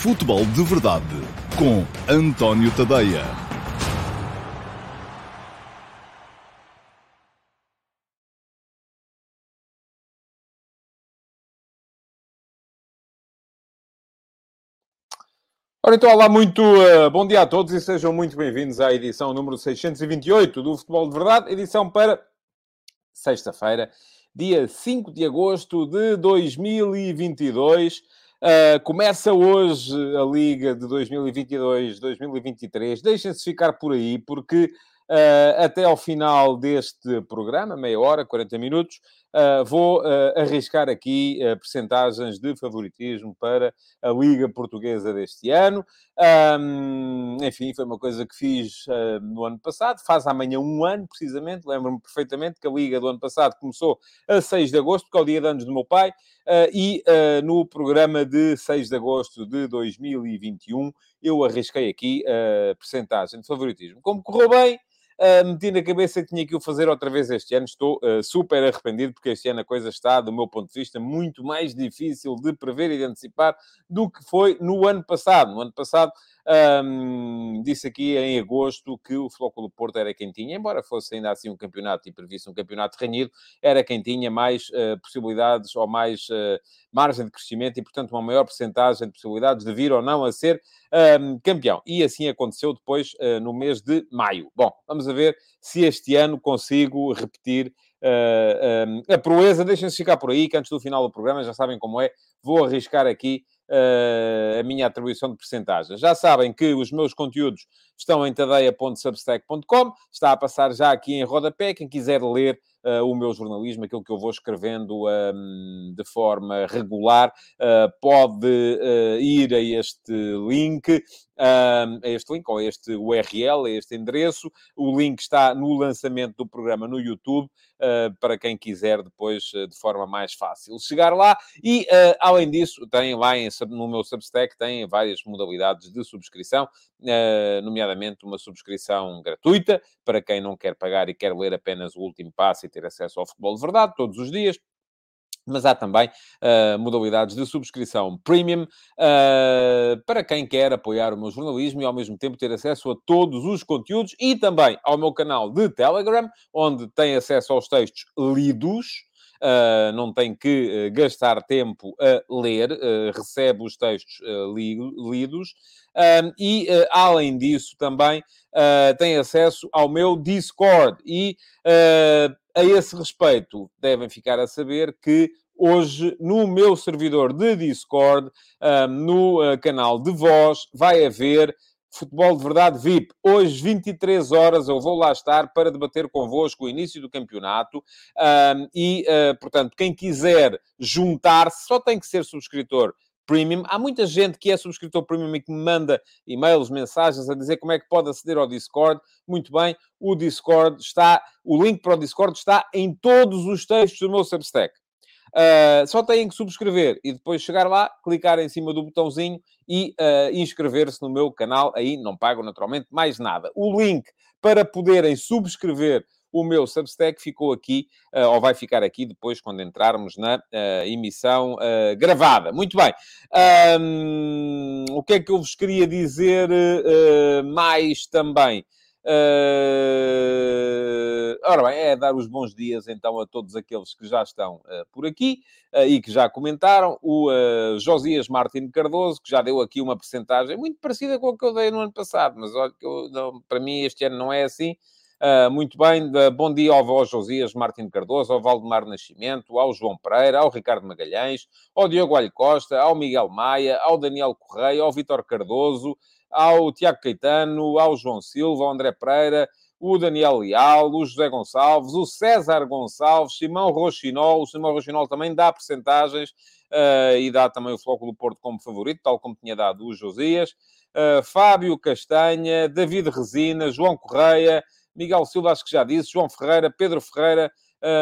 Futebol de Verdade com António Tadeia. Ora então, olá, muito uh, bom dia a todos e sejam muito bem-vindos à edição número 628 do Futebol de Verdade, edição para sexta-feira, dia 5 de agosto de 2022. Uh, começa hoje a Liga de 2022-2023. Deixem-se ficar por aí, porque uh, até ao final deste programa, meia hora, 40 minutos, Uh, vou uh, arriscar aqui uh, percentagens de favoritismo para a Liga Portuguesa deste ano. Um, enfim, foi uma coisa que fiz no ano passado, faz amanhã um ano, precisamente. Lembro-me perfeitamente que a Liga do ano passado começou a 6 de agosto, que é o dia de anos do meu pai, e no programa de 6 de agosto de 2021 eu arrisquei aqui a percentagem de favoritismo. Como correu bem, Uh, meti na cabeça que tinha que o fazer outra vez este ano. Estou uh, super arrependido, porque este ano a coisa está, do meu ponto de vista, muito mais difícil de prever e de antecipar do que foi no ano passado. No ano passado, um, disse aqui em agosto que o Flóculo Porto era quem tinha, embora fosse ainda assim um campeonato e previsse um campeonato renhido, era quem tinha mais uh, possibilidades ou mais margem de crescimento e, portanto, uma maior percentagem de possibilidades de vir ou não a ser um, campeão. E assim aconteceu depois uh, no mês de maio. Bom, vamos ver se este ano consigo repetir uh, um, a proeza. Deixem-se ficar por aí, que antes do final do programa, já sabem como é, vou arriscar aqui uh, a minha atribuição de percentagens. Já sabem que os meus conteúdos estão em tadeia.substack.com, está a passar já aqui em rodapé, quem quiser ler o meu jornalismo, aquilo que eu vou escrevendo um, de forma regular, uh, pode uh, ir a este link, a este link, ou a este URL, a este endereço. O link está no lançamento do programa no YouTube, para quem quiser depois, de forma mais fácil, chegar lá. E, além disso, tem lá em, no meu Substack, tem várias modalidades de subscrição, nomeadamente uma subscrição gratuita, para quem não quer pagar e quer ler apenas o último passo e ter acesso ao futebol de verdade todos os dias. Mas há também uh, modalidades de subscrição premium uh, para quem quer apoiar o meu jornalismo e ao mesmo tempo ter acesso a todos os conteúdos e também ao meu canal de Telegram, onde tem acesso aos textos lidos. Uh, não tem que gastar tempo a ler, recebe os textos lidos e, além disso, também tem acesso ao meu Discord. E a esse respeito, devem ficar a saber que hoje, no meu servidor de Discord, no uh, canal de voz, vai haver Futebol de Verdade VIP. Hoje, 23 horas, eu vou lá estar para debater convosco o início do campeonato. e, uh, portanto, quem quiser juntar-se, só tem que ser subscritor Premium. Há muita gente que é subscritor Premium e que me manda e-mails, mensagens a dizer como é que pode aceder ao Discord. Muito bem, o Discord está, o link para o Discord está em todos os textos do meu Substack. Uh, só têm que subscrever e depois chegar lá, clicar em cima do botãozinho e uh, inscrever-se no meu canal. Aí não pagam naturalmente mais nada. O link para poderem subscrever o meu Substack ficou aqui, uh, ou vai ficar aqui depois quando entrarmos na uh, emissão uh, gravada. Muito bem. Um, o que é que eu vos queria dizer mais também? Uh, ora bem, é dar os bons dias então a todos aqueles que já estão uh, por aqui uh, e que já comentaram. O Josias Martins Cardoso, que já deu aqui uma percentagem muito parecida com a que eu dei no ano passado, mas olha que eu, não, para mim este ano não é assim. Muito bem, de, bom dia ao, ao Josias Martins Cardoso, ao Valdemar Nascimento, ao João Pereira, ao Ricardo Magalhães, ao Diogo Alho Costa, ao Miguel Maia, ao Daniel Correia, ao Vitor Cardoso, ao Tiago Caetano, ao João Silva, ao André Pereira, o Daniel Leal, o José Gonçalves, o César Gonçalves, Simão Rochinol. O Simão Rochinol também dá percentagens uh, e dá também o Floco do Porto como favorito, tal como tinha dado o Josias. Uh, Fábio Castanha, David Resina, João Correia, Miguel Silva, acho que já disse, João Ferreira, Pedro Ferreira,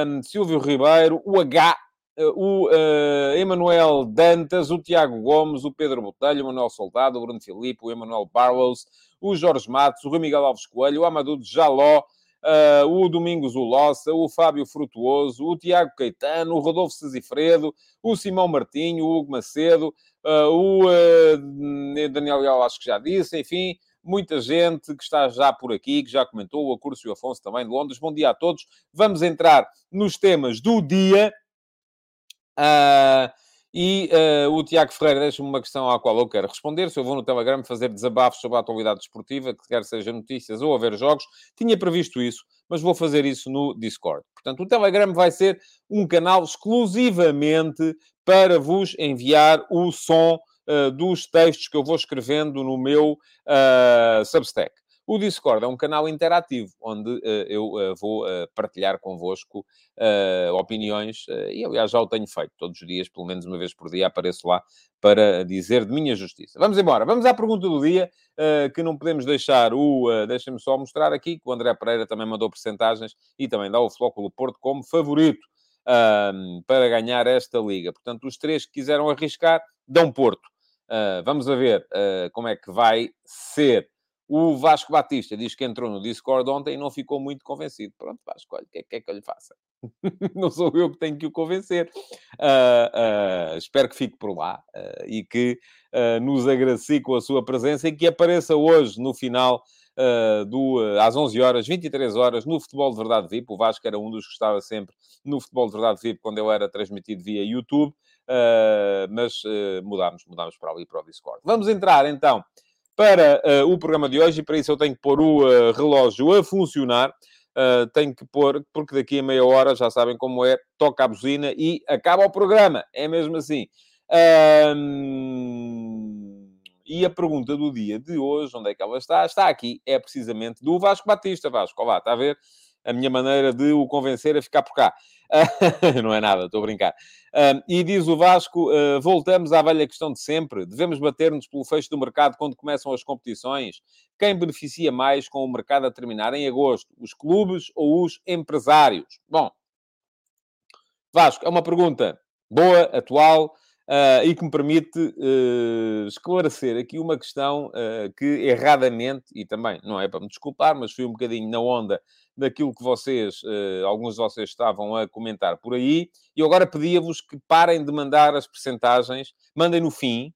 um, Silvio Ribeiro, o H, o uh, Emanuel Dantas, o Tiago Gomes, o Pedro Botelho, o Manuel Soldado, o Bruno Filipe, o Emanuel Barrows, o Jorge Matos, o Rui Miguel Alves Coelho, o Amadou Jaló, uh, o Domingos Ulossa, o Fábio Frutuoso, o Tiago Caetano, o Rodolfo Cezifredo, o Simão Martinho, o Hugo Macedo, Uh, o uh, Daniel Leal acho que já disse, enfim, muita gente que está já por aqui, que já comentou, o Acurso e o Afonso também de Londres. Bom dia a todos. Vamos entrar nos temas do dia. Uh, e uh, o Tiago Ferreira deixa-me uma questão à qual eu quero responder. Se eu vou no Telegram fazer desabafos sobre a atualidade desportiva, que quer seja notícias ou haver jogos, tinha previsto isso, mas vou fazer isso no Discord. Portanto, o Telegram vai ser um canal exclusivamente para vos enviar o som uh, dos textos que eu vou escrevendo no meu uh, Substack. O Discord é um canal interativo, onde uh, eu uh, vou uh, partilhar convosco opiniões, e aliás já o tenho feito todos os dias, pelo menos uma vez por dia apareço lá para dizer de minha justiça. Vamos embora, vamos à pergunta do dia, que não podemos deixar o... Deixem-me só mostrar aqui, que o André Pereira também mandou percentagens e também dá o Flóculo Porto como favorito para ganhar esta liga. Portanto, os três que quiseram arriscar, dão Porto. vamos a ver como é que vai ser. O Vasco Batista diz que entrou no Discord ontem e não ficou muito convencido. Pronto, Vasco, olha, o que, é, que, é que eu lhe faça? não sou eu que tenho que o convencer. Uh, uh, espero que fique por lá uh, e que nos agracie com a sua presença e que apareça hoje, no final, do, às 11 horas, 23 horas, no Futebol de Verdade VIP. O Vasco era um dos que estava sempre no Futebol de Verdade VIP quando eu era transmitido via YouTube, mas mudámos, mudámos para ali, para o Discord. Vamos entrar, então para uh, o programa de hoje e para isso eu tenho que pôr o uh, relógio a funcionar. Uh, tenho que pôr, porque daqui a meia hora, já sabem como é, toca a buzina e acaba o programa. É mesmo assim. Um... E a pergunta do dia de hoje, onde é que ela está? Está aqui, é precisamente do Vasco Batista. Vasco, olá, está a ver? A minha maneira de o convencer a ficar por cá. não é nada, estou a brincar. e diz o Vasco: uh, voltamos à velha questão de sempre. Devemos bater-nos pelo fecho do mercado quando começam as competições. Quem beneficia mais com o mercado a terminar em agosto? Os clubes ou os empresários? Bom, Vasco, é uma pergunta boa, atual. Uh, e que me permite uh, esclarecer aqui uma questão uh, que erradamente, e também não é para me desculpar, mas fui um bocadinho na onda daquilo que vocês, alguns de vocês estavam a comentar por aí, e agora pedia-vos que parem de mandar as percentagens, mandem no fim,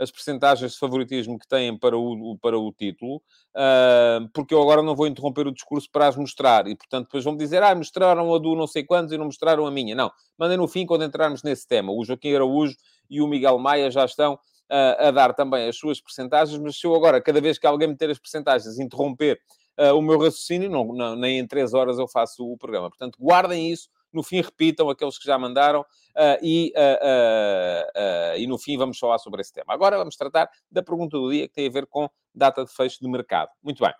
as percentagens de favoritismo que têm para o, para o título, uh, porque eu agora não vou interromper o discurso para as mostrar. E, portanto, depois vão-me dizer, ah, mostraram a do não sei quantos e não mostraram a minha. Não, mandem no fim quando entrarmos nesse tema. O Joaquim Araújo e o Miguel Maia já estão uh, a dar também as suas percentagens, mas se eu agora, cada vez que alguém meter as percentagens, interromper uh, o meu raciocínio, não, não, nem em três horas eu faço o programa. Portanto, guardem isso no fim repitam aqueles que já mandaram uh, e, uh, uh, e no fim vamos falar sobre esse tema. Agora vamos tratar da pergunta do dia que tem a ver com data de fecho de mercado. Muito bem.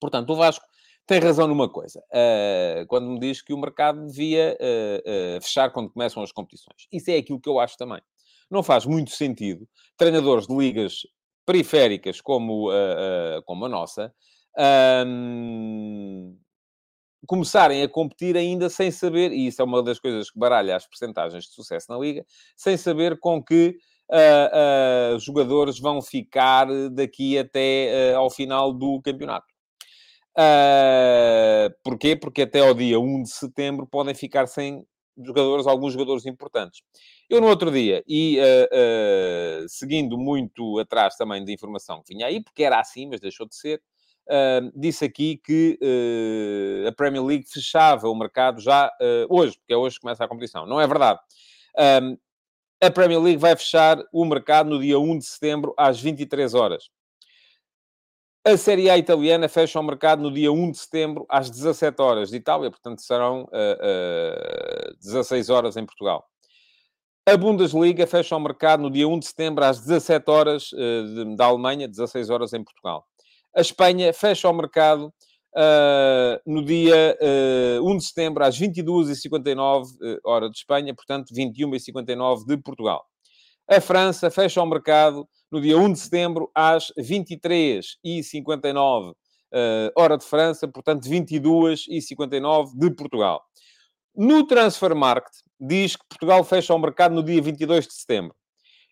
Portanto, o Vasco tem razão numa coisa, quando me diz que o mercado devia fechar quando começam as competições. Isso é aquilo que eu acho também. Não faz muito sentido treinadores de ligas periféricas como, como a nossa começarem a competir ainda sem saber, e isso é uma das coisas que baralha as percentagens de sucesso na Liga, sem saber com que uh, uh, jogadores vão ficar daqui até uh, ao final do campeonato. porquê? Porque até ao dia 1 de setembro podem ficar sem jogadores, alguns jogadores importantes. Eu no outro dia, e seguindo muito atrás também da informação que vinha aí, porque era assim, mas deixou de ser, disse aqui que uh, a Premier League fechava o mercado já uh, hoje, porque é hoje que começa a competição. Não é verdade. a Premier League vai fechar o mercado no dia 1 de setembro, às 23 horas. A Série A italiana fecha o mercado no dia 1 de setembro, às 17 horas de Itália, portanto serão uh, uh, 16 horas em Portugal. A Bundesliga fecha o mercado no dia 1 de setembro, às 17 horas da Alemanha, 16 horas em Portugal. A Espanha fecha o mercado uh, no dia uh, ah, 1 de setembro, às 22h59, uh, ah, hora de Espanha, portanto, 21h59 de Portugal. A França fecha o mercado no dia 1 de setembro, às 23h59, uh, hora de França, portanto, 22h59 de Portugal. No Transfer Market, diz que Portugal fecha o mercado no dia 22 de setembro.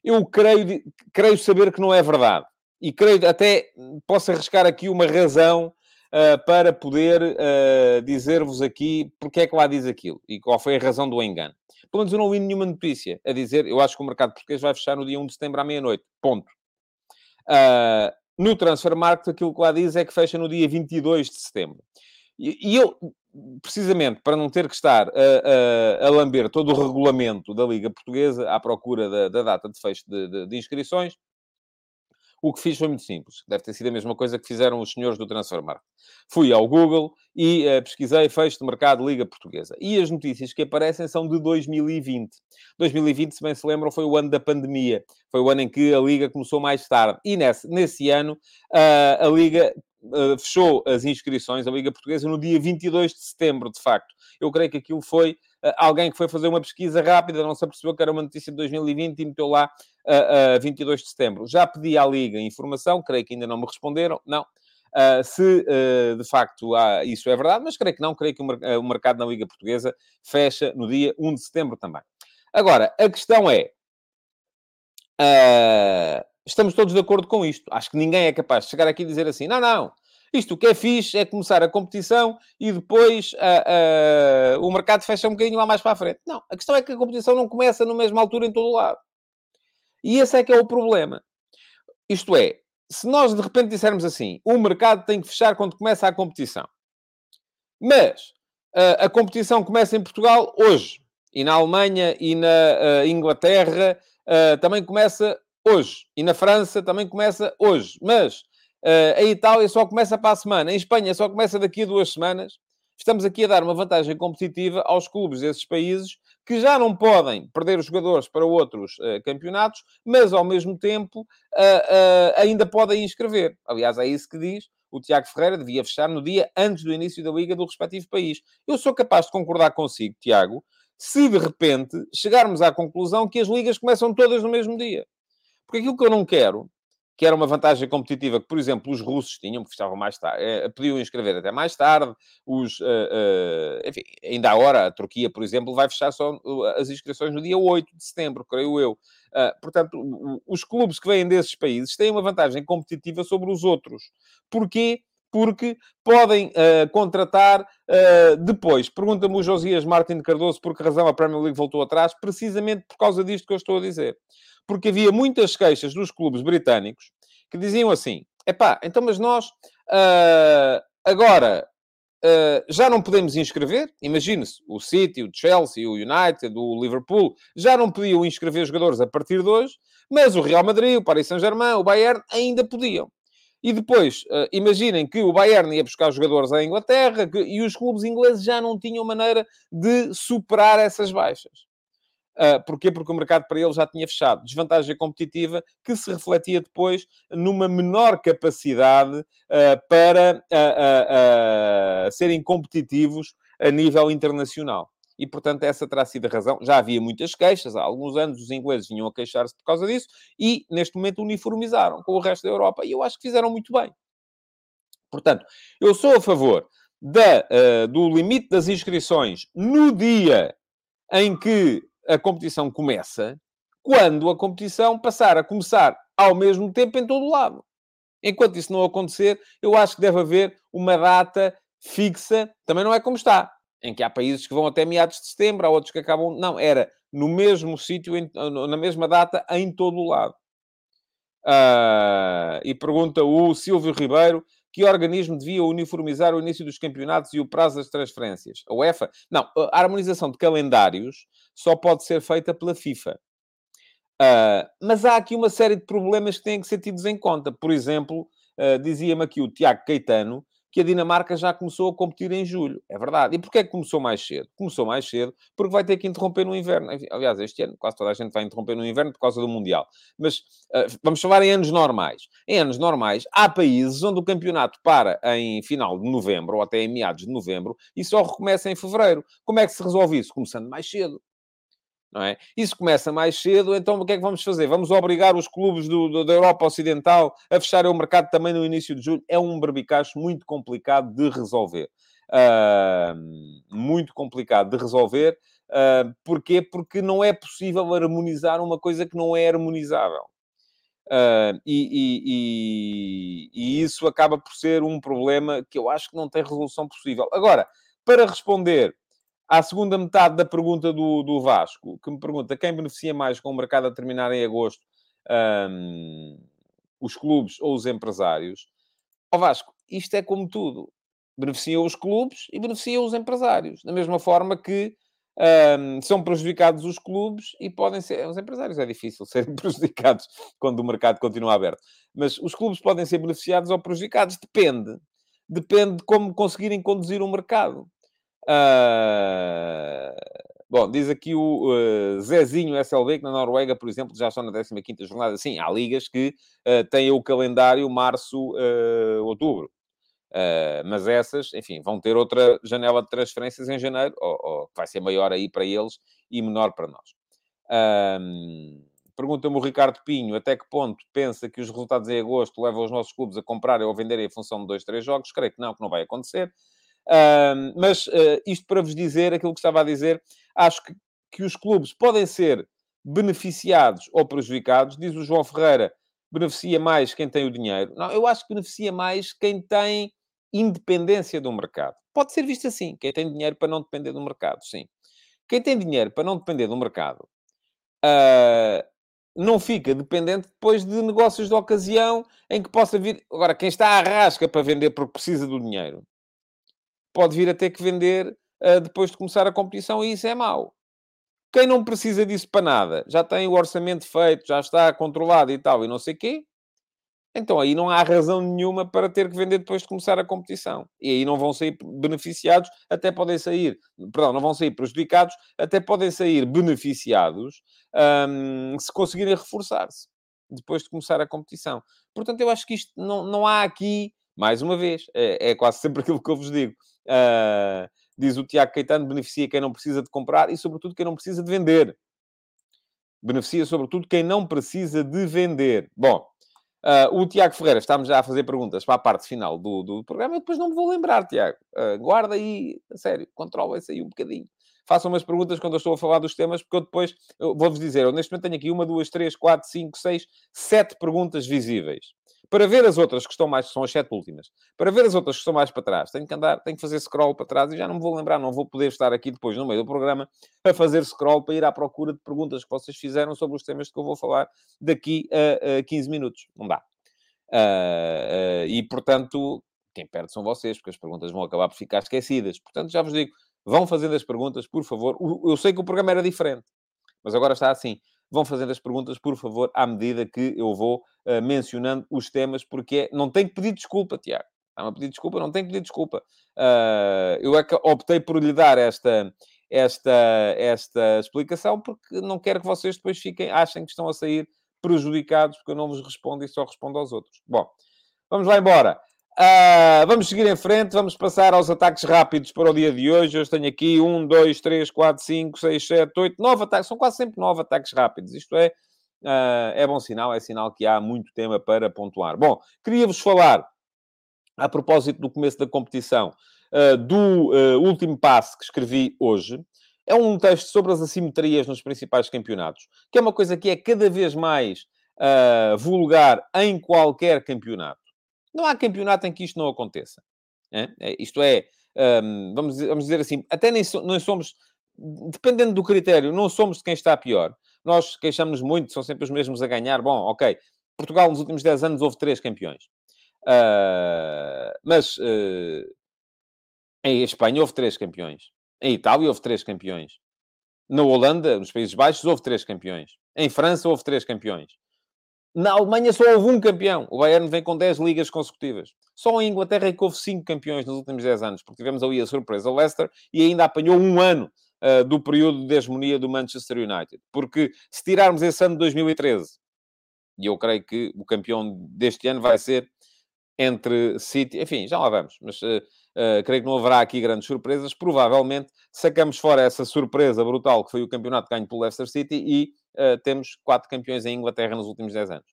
Eu creio, creio saber que não é verdade e creio até posso arriscar aqui uma razão uh, para poder uh, dizer-vos aqui porque é que lá diz aquilo e qual foi a razão do engano. Pelo menos eu não li nenhuma notícia a dizer, eu acho que o mercado português vai fechar no dia 1 de setembro à meia-noite. Ponto. Uh, no Transfer Market, aquilo que lá diz é que fecha no dia 22 de setembro. E, e eu, precisamente para não ter que estar a, a, a, lamber todo o regulamento da Liga Portuguesa à procura da, da data de fecho de, de, de, inscrições, o que fiz foi muito simples. Deve ter sido a mesma coisa que fizeram os senhores do Transfermarkt. Fui ao Google e uh, pesquisei fecho de mercado Liga Portuguesa. E as notícias que aparecem são de 2020. 2020, se bem se lembram, foi o ano da pandemia. Foi o ano em que a Liga começou mais tarde. E nesse, nesse ano, uh, a Liga uh, fechou as inscrições, a Liga Portuguesa, no dia 22 de setembro, de facto. Eu creio que aquilo foi alguém que foi fazer uma pesquisa rápida, não se apercebeu que era uma notícia de 2020 e meteu lá uh, uh, 22 de setembro. Já pedi à Liga informação, creio que ainda não me responderam, não. Uh, se uh, de facto há, isso é verdade, mas creio que não, creio que o, uh, o, mercado na Liga Portuguesa fecha no dia 1 de setembro também. Agora, a questão é: estamos todos de acordo com isto. Acho que ninguém é capaz de chegar aqui e dizer assim: não, não, isto o que é fixe é começar a competição e depois uh, uh, o mercado fecha um bocadinho lá mais para a frente. Não, a questão é que a competição não começa na mesma altura em todo o lado. E esse é que é o problema. Isto é, se nós de repente dissermos assim, o mercado tem que fechar quando começa a competição. Mas uh, a competição começa em Portugal hoje. E na Alemanha e na Inglaterra também começa hoje. E na França também começa hoje. Mas uh, a Itália só começa para a semana. Em Espanha só começa daqui a duas semanas. Estamos aqui a dar uma vantagem competitiva aos clubes desses países que já não podem perder os jogadores para outros uh, campeonatos, mas ao mesmo tempo uh, ainda podem inscrever. Aliás, é isso que diz o Tiago Ferreira devia fechar no dia antes do início da liga do respectivo país. Eu sou capaz de concordar consigo, Tiago, se de repente chegarmos à conclusão que as ligas começam todas no mesmo dia. Porque aquilo que eu não quero, que era uma vantagem competitiva que, por exemplo, os russos tinham, que fechavam mais tarde, eh, podiam inscrever até mais tarde, os, uh, uh, enfim, ainda agora a Turquia, por exemplo, vai fechar só as inscrições no dia 8 de setembro, creio eu. Uh, portanto, os clubes que vêm desses países têm uma vantagem competitiva sobre os outros. Porquê? Porque podem contratar depois. Pergunta-me o Josias Martin Cardoso por que razão a Premier League voltou atrás, precisamente por causa disto que eu estou a dizer porque havia muitas queixas dos clubes britânicos que diziam assim: epá, então, mas nós uh, agora uh, já não podemos inscrever. Imagine-se, o City, o Chelsea, o United, o Liverpool já não podiam inscrever jogadores a partir de hoje, mas o Real Madrid, o Paris Saint-Germain, o Bayern ainda podiam. E depois, uh, imaginem que o Bayern ia buscar jogadores à Inglaterra que, e os clubes ingleses já não tinham maneira de superar essas baixas. Uh, porquê? Porque o mercado para eles já tinha fechado. Desvantagem competitiva que se refletia depois numa menor capacidade uh, para uh, serem competitivos a nível internacional. E, portanto, essa terá sido a razão. Já havia muitas queixas, há alguns anos os ingleses vinham a queixar-se por causa disso e, neste momento, uniformizaram com o resto da Europa. E eu acho que fizeram muito bem. Portanto, eu sou a favor da, do limite das inscrições no dia em que a competição começa quando a competição passar a começar ao mesmo tempo em todo o lado. Enquanto isso não acontecer, eu acho que deve haver uma data fixa, também não é como está, em que há países que vão até meados de setembro, há outros que acabam. Não, era no mesmo sítio, na mesma data, em todo o lado. Uh, e pergunta o Silvio Ribeiro que organismo devia uniformizar o início dos campeonatos e o prazo das transferências? A UEFA? Não, a harmonização de calendários só pode ser feita pela FIFA. Uh, mas há aqui uma série de problemas que têm que ser tidos em conta. Por exemplo, uh, dizia-me aqui o Tiago Caetano que a Dinamarca já começou a competir em julho. É verdade. E porquê que começou mais cedo? Começou mais cedo porque vai ter que interromper no inverno. Aliás, este ano quase toda a gente vai interromper no inverno por causa do Mundial. Mas uh, vamos falar em anos normais. Em anos normais, há países onde o campeonato para em final de novembro ou até em meados de novembro e só recomeça em fevereiro. Como é que se resolve isso? Começando mais cedo não é? Isso começa mais cedo, então o que é que vamos fazer? Vamos obrigar os clubes do, do, da Europa Ocidental a fecharem o mercado também no início de julho? É um barbicacho muito complicado de resolver. Uh, muito complicado de resolver. Uh, porquê? Porque não é possível harmonizar uma coisa que não é harmonizável. Uh, e, e, e, e, isso acaba por ser um problema que eu acho que não tem resolução possível. Agora, para responder à segunda metade da pergunta do, do Vasco, que me pergunta quem beneficia mais com o mercado a terminar em agosto, um, os clubes ou os empresários. Ó Vasco, isto é como tudo. Beneficiam os clubes e beneficiam os empresários. Da mesma forma que um, são prejudicados os clubes e podem ser... Os empresários é difícil serem prejudicados quando o mercado continua aberto. Mas os clubes podem ser beneficiados ou prejudicados. Depende. Depende de como conseguirem conduzir o mercado. Uh... Bom, diz aqui o uh, Zezinho SLB, que na Noruega, por exemplo, já estão na 15ª jornada. Sim, há ligas que uh, têm o calendário março-outubro. Uh, mas essas, enfim, vão ter outra janela de transferências em janeiro, ou, ou vai ser maior aí para eles e menor para nós. Pergunta-me o Ricardo Pinho, até que ponto pensa que os resultados em agosto levam os nossos clubes a comprarem ou venderem em função de dois, três jogos? Creio que não, que não vai acontecer. Mas uh, isto para vos dizer aquilo que estava a dizer, acho que, que os clubes podem ser beneficiados ou prejudicados. Diz o João Ferreira, beneficia mais quem tem o dinheiro. Não, eu acho que beneficia mais quem tem independência do mercado. Pode ser visto assim, quem tem dinheiro para não depender do mercado, sim. Quem tem dinheiro para não depender do mercado uh, não fica dependente depois de negócios de ocasião em que possa vir. Agora, quem está à rasca para vender porque precisa do dinheiro, pode vir a ter que vender uh, depois de começar a competição e isso é mau. Quem não precisa disso para nada, já tem o orçamento feito, já está controlado e tal, e não sei quê, então aí não há razão nenhuma para ter que vender depois de começar a competição. E aí não vão sair beneficiados, até podem sair, perdão, não vão sair prejudicados, até podem sair beneficiados hum, se conseguirem reforçar-se depois de começar a competição. Portanto, eu acho que isto não, não há aqui, mais uma vez, é, é quase sempre aquilo que eu vos digo. Uh, diz o Tiago Caetano, beneficia quem não precisa de comprar e, sobretudo, quem não precisa de vender. Beneficia, sobretudo, quem não precisa de vender. Bom, uh, o Tiago Ferreira, estamos já a fazer perguntas para a parte final do, do programa, eu depois não me vou lembrar, Tiago. Uh, guarda aí, a sério, controla-se aí um bocadinho. Façam umas perguntas quando eu estou a falar dos temas, porque eu depois vou-vos dizer, eu neste momento tenho aqui uma, duas, três, quatro, cinco, seis, sete perguntas visíveis. Para ver as outras que estão mais, são as sete últimas, para ver as outras que estão mais para trás, tenho que andar, tenho que fazer scroll para trás e já não me vou lembrar, não vou poder estar aqui depois no meio do programa a fazer scroll para ir à procura de perguntas que vocês fizeram sobre os temas que eu vou falar daqui a, a 15 minutos. Não dá. Uh, uh, e, portanto, quem perde são vocês, porque as perguntas vão acabar por ficar esquecidas. Portanto, já vos digo, vão fazendo as perguntas, por favor. Eu sei que o programa era diferente, mas agora está assim vão fazendo as perguntas, por favor, à medida que eu vou uh, mencionando os temas, porque é, não tenho que pedir desculpa, Tiago. Pedir desculpa? Não tenho que pedir desculpa. Uh, eu é que optei por lhe dar esta, esta, esta explicação, porque não quero que vocês depois fiquem, achem que estão a sair prejudicados, porque eu não vos respondo e só respondo aos outros. Bom, vamos lá embora. Uh, vamos seguir em frente, vamos passar aos ataques rápidos para o dia de hoje. Hoje tenho aqui um, dois, três, quatro, cinco, seis, sete, oito, nove ataques. São quase sempre nove ataques rápidos. Isto é, uh, é bom sinal, é sinal que há muito tema para pontuar. Bom, queria-vos falar, a propósito do começo da competição, uh, do último passe que escrevi hoje. É um texto sobre as assimetrias nos principais campeonatos, que é uma coisa que é cada vez mais vulgar em qualquer campeonato. Não há campeonato em que isto não aconteça. É? Isto é, um, vamos, vamos dizer assim, até nem so, somos, dependendo do critério, não somos de quem está pior. Nós queixamos muito, são sempre os mesmos a ganhar. Bom, ok. Portugal, nos últimos 10 anos, houve três campeões. Uh, mas uh, em Espanha houve três campeões. Em Itália houve três campeões. Na Holanda, nos Países Baixos, houve três campeões. Em França houve três campeões. Na Alemanha só houve um campeão. O Bayern vem com 10 ligas consecutivas. Só em Inglaterra é que houve 5 campeões nos últimos 10 anos, porque tivemos ali a surpresa. Leicester e ainda apanhou um ano uh, do período de hegemonia do Manchester United. Porque se tirarmos esse ano de 2013, e eu creio que o campeão deste ano vai ser entre City... Enfim, já lá vamos. Mas uh, uh, creio que não haverá aqui grandes surpresas. Provavelmente sacamos fora essa surpresa brutal que foi o campeonato ganho pelo Leicester City e uh, temos quatro campeões em Inglaterra nos últimos 10 anos.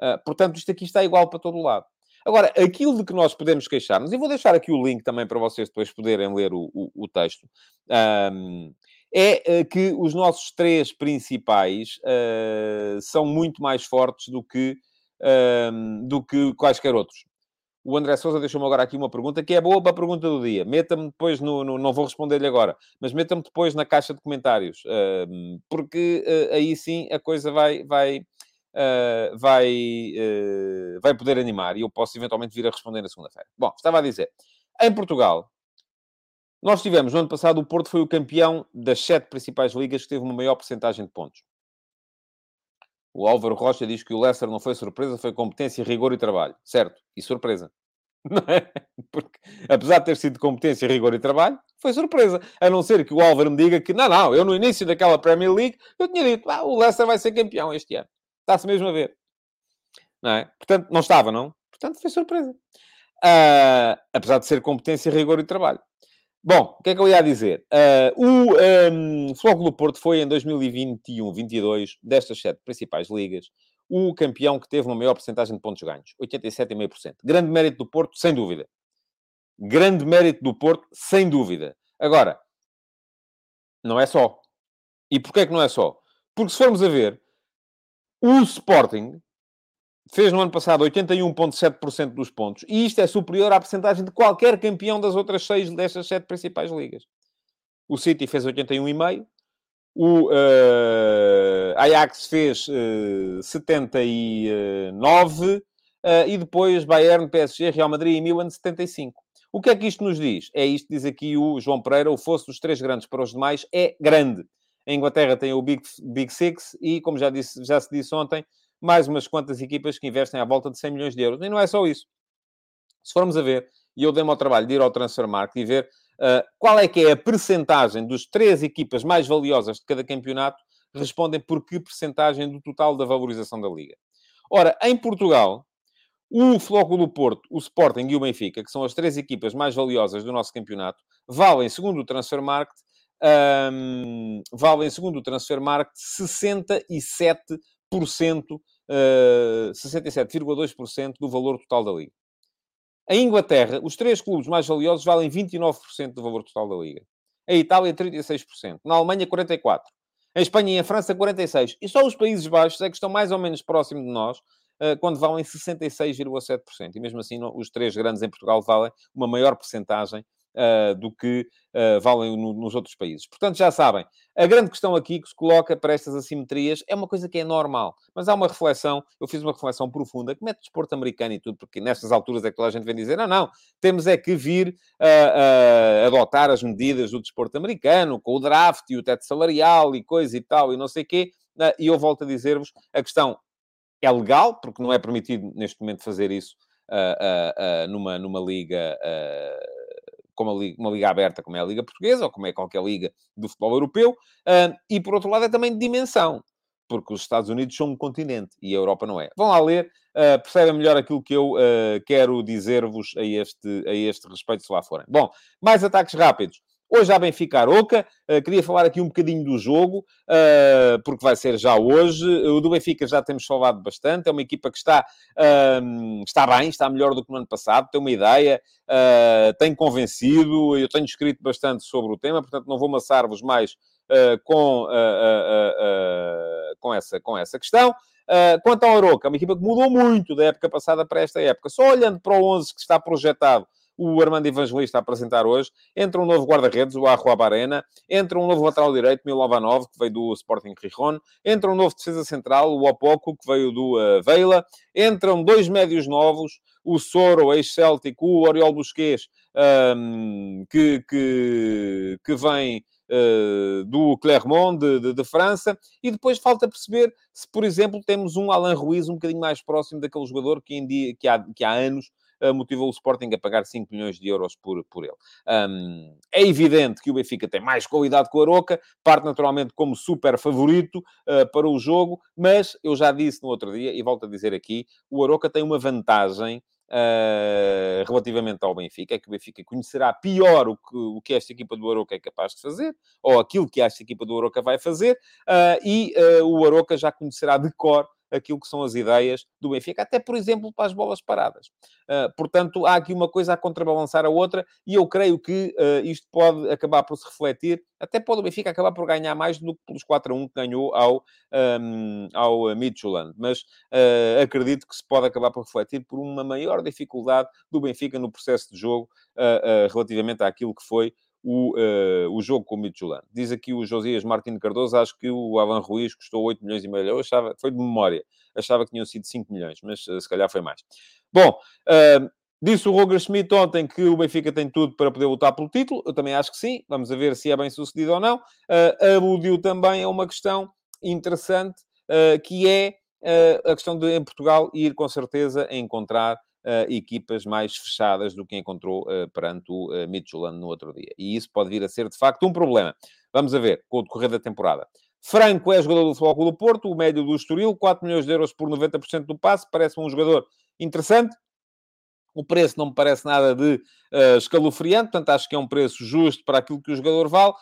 Uh, portanto, isto aqui está igual para todo lado. Agora, aquilo de que nós podemos queixar-nos, e vou deixar aqui o link também para vocês depois poderem ler o, o, o texto, um, é uh, que os nossos três principais são muito mais fortes do que, um, do que quaisquer outros. O André Souza deixou-me agora aqui uma pergunta que é boa para a pergunta do dia. Meta-me depois no, no, Não vou responder-lhe agora, mas meta-me depois na caixa de comentários, uh, porque uh, aí sim a coisa vai. vai Uh, vai, uh, vai poder animar e eu posso eventualmente vir a responder na segunda-feira. Bom, estava a dizer, em Portugal, nós tivemos no ano passado o Porto foi o campeão das sete principais ligas que teve uma maior porcentagem de pontos. O Álvaro Rocha diz que o Leicester não foi surpresa, foi competência, rigor e trabalho. Certo, e surpresa. É? Porque, apesar de ter sido competência, rigor e trabalho, foi surpresa. A não ser que o Álvaro me diga que, não, não, eu no início daquela Premier League, eu tinha dito, ah, o Leicester vai ser campeão este ano. Está-se mesmo a ver. Não é? Portanto, não estava, não? Portanto, foi surpresa. Uh, apesar de ser competência, rigor e trabalho. Bom, o que é que eu ia dizer? Uh, o um, do Porto foi em 2021-22, destas sete principais ligas, o campeão que teve uma maior porcentagem de pontos ganhos, 87,5%. Grande mérito do Porto, sem dúvida. Grande mérito do Porto, sem dúvida. Agora, não é só. E porquê é que não é só? Porque se formos a ver, o Sporting fez no ano passado 81,7% dos pontos. E isto é superior à percentagem de qualquer campeão das outras seis destas sete principais ligas. O City fez 81,5%. O uh, Ajax fez uh, 79%. Uh, e depois Bayern, PSG, Real Madrid e Milan 75%. O que é que isto nos diz? É isto, diz aqui o João Pereira, o fosso dos três grandes para os demais é grande. A Inglaterra tem o Big, Big Six e, como já, disse, já se disse ontem, mais umas quantas equipas que investem à volta de 100 milhões de euros. E não é só isso. Se formos a ver, e eu dei-me ao trabalho de ir ao Transfermarkt e ver uh, qual é que é a percentagem dos três equipas mais valiosas de cada campeonato, respondem por que percentagem do total da valorização da Liga. Ora, em Portugal, o Flóculo do Porto, o Sporting e o Benfica, que são as três equipas mais valiosas do nosso campeonato, valem, segundo o Transfermarkt, um, valem, segundo o Transfermarkt, 67 uh, 67,2% do valor total da Liga. Em Inglaterra, os três clubes mais valiosos valem 29% do valor total da Liga. Em Itália, 36%. Na Alemanha, 44%. Em Espanha e em França, 46%. E só os Países Baixos é que estão mais ou menos próximos de nós, uh, quando valem 66,7%. E mesmo assim, os três grandes em Portugal valem uma maior percentagem uh, do que uh, valem no, nos outros países. Portanto, já sabem, a grande questão aqui que se coloca para estas assimetrias é uma coisa que é normal, mas há uma reflexão, eu fiz uma reflexão profunda, que mete desporto americano e tudo, porque nestas alturas é que a gente vem dizer, não, não, temos é que vir uh, adotar as medidas do desporto americano, com o draft e o teto salarial e coisa e tal, e não sei o quê, e eu volto a dizer-vos, a questão é legal, porque não é permitido neste momento fazer isso uh, uh, numa, numa liga como liga, uma liga aberta, como é a Liga Portuguesa, ou como é qualquer liga do futebol europeu, uh, e por outro lado é também de dimensão, porque os Estados Unidos são um continente e a Europa não é. Vão lá ler, uh, percebem melhor aquilo que eu uh, quero dizer-vos a este, a este respeito, se lá forem. Bom, mais ataques rápidos. Hoje há Benfica Aroca. Uh, queria falar aqui um bocadinho do jogo, uh, porque vai ser já hoje. O do Benfica já temos falado bastante. É uma equipa que está, uh, está bem, está melhor do que no ano passado. Tem uma ideia, tem convencido. Eu tenho escrito bastante sobre o tema, portanto não vou amassar-vos mais com, com, essa, com essa questão. quanto ao Aroca, é uma equipa que mudou muito da época passada para esta época. Só olhando para o 11 que está projetado o Armando Evangelista a apresentar hoje. Entra um novo guarda-redes, o Arroa Barena. Entra um novo lateral direito, Milovanov, que veio do Sporting Rijon. Entra um novo defesa central, o Opoco, que veio do uh, Veila. Entram dois médios novos, o Soro, ex-Celtic, o Oriol Busquets, um, que, que, que vem... Uh, do Clermont, de, de, de, França, e depois falta perceber se, por exemplo, temos um Alan Ruiz um bocadinho mais próximo daquele jogador que, dia, que, há, que há anos motivou o Sporting a pagar 5 milhões de euros por, por ele. Um, é evidente que o Benfica tem mais qualidade que o Aroca, parte naturalmente como super favorito uh, para o jogo, mas eu já disse no outro dia, e volto a dizer aqui, o Aroca tem uma vantagem Uh, relativamente ao Benfica, é que o Benfica conhecerá pior o que, o que esta equipa do Aroca é capaz de fazer, ou aquilo que esta equipa do Aroca vai fazer, uh, e uh, o Aroca já conhecerá de cor aquilo que são as ideias do Benfica, até, por exemplo, para as bolas paradas. Uh, portanto, há aqui uma coisa a contrabalançar a outra, e eu creio que uh, isto pode acabar por se refletir, até pode o Benfica acabar por ganhar mais do que pelos 4 a 1 que ganhou ao, um, ao Midtjylland. Mas uh, acredito que se pode acabar por refletir por uma maior dificuldade do Benfica no processo de jogo relativamente àquilo que foi o, uh, o jogo com o Midtjylland. Diz aqui o Josias Martins Cardoso, acho que o Alan Ruiz custou 8 milhões e meio. Eu achava, foi de memória, achava que tinham sido 5 milhões, mas uh, se calhar foi mais. Bom, uh, disse o Roger Schmidt ontem que o Benfica tem tudo para poder lutar pelo título. Eu também acho que sim. Vamos ver se é bem sucedido ou não. Uh, aludiu também a uma questão interessante, que é a questão de, em Portugal, ir com certeza a encontrar equipas mais fechadas do que encontrou uh, perante o uh, Midtjylland no outro dia. E isso pode vir a ser, de facto, um problema. Vamos a ver, com o decorrer da temporada. Franco é jogador do Futebol do Porto, o médio do Estoril, 4 milhões de euros por 90% do passe, parece um jogador interessante. O preço não me parece nada de uh, escalofriante, portanto acho que é um preço justo para aquilo que o jogador vale.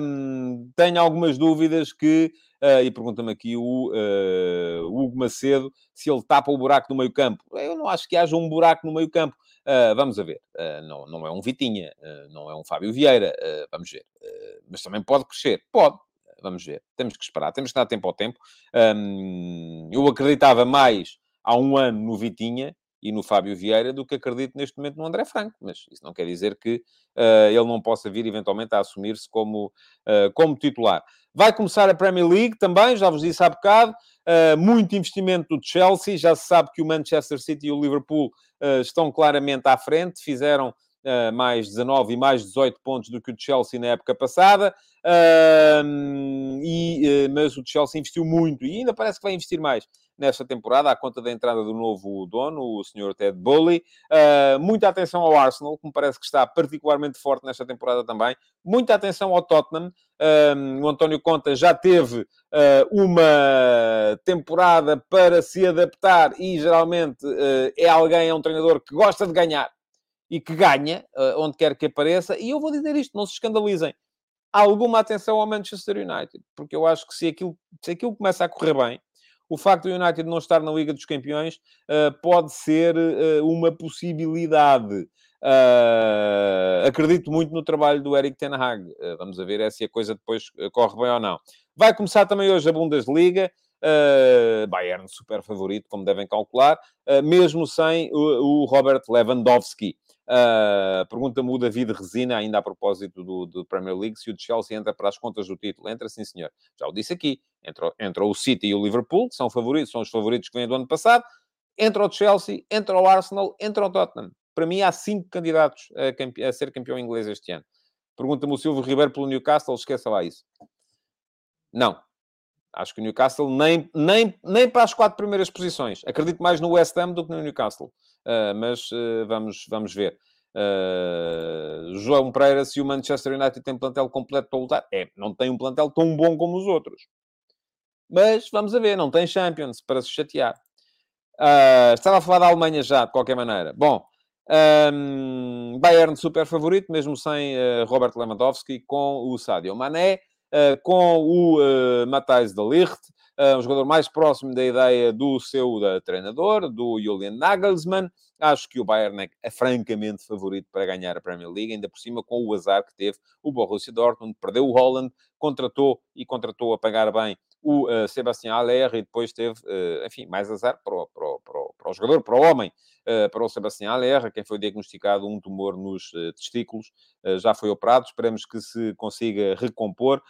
Um, tenho algumas dúvidas que Uh, e pergunta-me aqui o, uh, Hugo Macedo se ele tapa o buraco no meio campo. Eu não acho que haja um buraco no meio campo. Uh, vamos a ver. não, não é um Vitinha, não é um Fábio Vieira. vamos ver. mas também pode crescer. Pode. Vamos ver. Temos que esperar. Temos que dar tempo ao tempo. Um, eu acreditava mais há um ano no Vitinha e no Fábio Vieira do que acredito neste momento no André Franco. Mas isso não quer dizer que uh, ele não possa vir eventualmente a assumir-se como, uh, como titular. Vai começar a Premier League também, já vos disse há bocado. Uh, muito investimento do Chelsea. Já se sabe que o Manchester City e o Liverpool estão claramente à frente. Fizeram Uh, mais 19 e mais 18 pontos do que o Chelsea na época passada, uh, e, uh, mas o Chelsea investiu muito e ainda parece que vai investir mais nesta temporada, à conta da entrada do novo dono, o Sr. Ted Bowley. Uh, muita atenção ao Arsenal, que me parece que está particularmente forte nesta temporada também. Muita atenção ao Tottenham. Uh, o António Conta já teve uh, uma temporada para se adaptar e geralmente é alguém, é um treinador que gosta de ganhar e que ganha onde quer que apareça. E eu vou dizer isto, não se escandalizem alguma atenção ao Manchester United, porque eu acho que se aquilo, se aquilo começa a correr bem, o facto do United não estar na Liga dos Campeões uh, pode ser uh, uma possibilidade. Uh, acredito muito no trabalho do Eric Ten Hag. vamos ver é se a coisa depois corre bem ou não. Vai começar também hoje a Bundesliga. Bayern super favorito, como devem calcular, mesmo sem o, o Robert Lewandowski. Uh, Pergunta-me o David Resina, ainda a propósito do, do, Premier League, se o Chelsea entra para as contas do título. Entra sim, senhor. Já o disse aqui. Entra, entra o City e o Liverpool, que são favoritos, são os favoritos que vêm do ano passado. Entra o Chelsea, entra o Arsenal, entra o Tottenham. Para mim, há cinco candidatos a, a ser campeão inglês este ano. Pergunta-me o Silvio Ribeiro pelo Newcastle, esqueça lá isso. Não. Acho que o Newcastle nem, nem, nem para as quatro primeiras posições. Acredito mais no West Ham do que no Newcastle. Uh, mas uh, vamos, vamos ver. Uh, João Pereira, se o Manchester United tem plantel completo para lutar, é, não tem um plantel tão bom como os outros. Mas vamos a ver, não tem Champions para se chatear. Estava a falar da Alemanha já, de qualquer maneira. Bom, um, Bayern super favorito, mesmo sem Robert Lewandowski, com o Sadio Mané, com o uh, Matthijs de Ligt, uh, um jogador mais próximo da ideia do seu da, treinador, do Julian Nagelsmann. Acho que o Bayern é francamente favorito para ganhar a Premier League, ainda por cima com o azar que teve o Borussia Dortmund, perdeu o Holland, contratou e contratou a pagar bem o uh, Sebastião Aller e depois teve, uh, enfim, mais azar para o, para o, para o, para o jogador, para o homem, uh, para o Sebastião Aller, quem foi diagnosticado um tumor nos testículos, já foi operado, esperamos que se consiga recompor,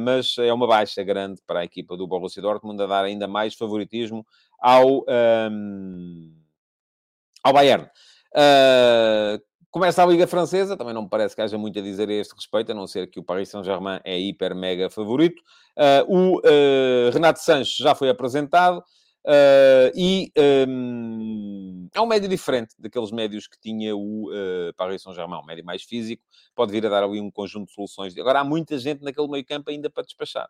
mas é uma baixa grande para a equipa do Borussia Dortmund a dar ainda mais favoritismo ao, um, ao Bayern. Uh, Começa a Liga Francesa, também não me parece que haja muito a dizer a este respeito, a não ser que o Paris Saint-Germain é hiper mega favorito. Uh, o uh, Renato Sanches já foi apresentado uh, e um, é um médio diferente daqueles médios que tinha o Paris Saint-Germain, um médio mais físico, pode vir a dar ali um conjunto de soluções. Agora há muita gente naquele meio campo ainda para despachar.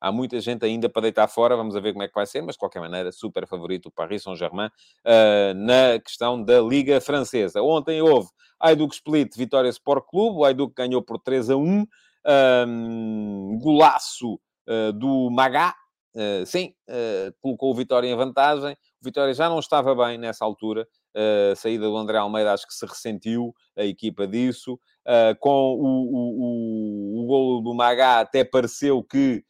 Há muita gente ainda para deitar fora, vamos ver como é que vai ser, mas de qualquer maneira, super favorito o Paris Saint-Germain uh, na questão da Liga Francesa. Ontem houve Ayduk Split, Vitória Sport Clube, o Ayduk ganhou por 3 a 1, um, golaço uh, do Magá, uh, sim, colocou o Vitória em vantagem. O Vitória já não estava bem nessa altura. a saída do André Almeida acho que se ressentiu a equipa disso. com o, o, o, o golo do Magá até pareceu que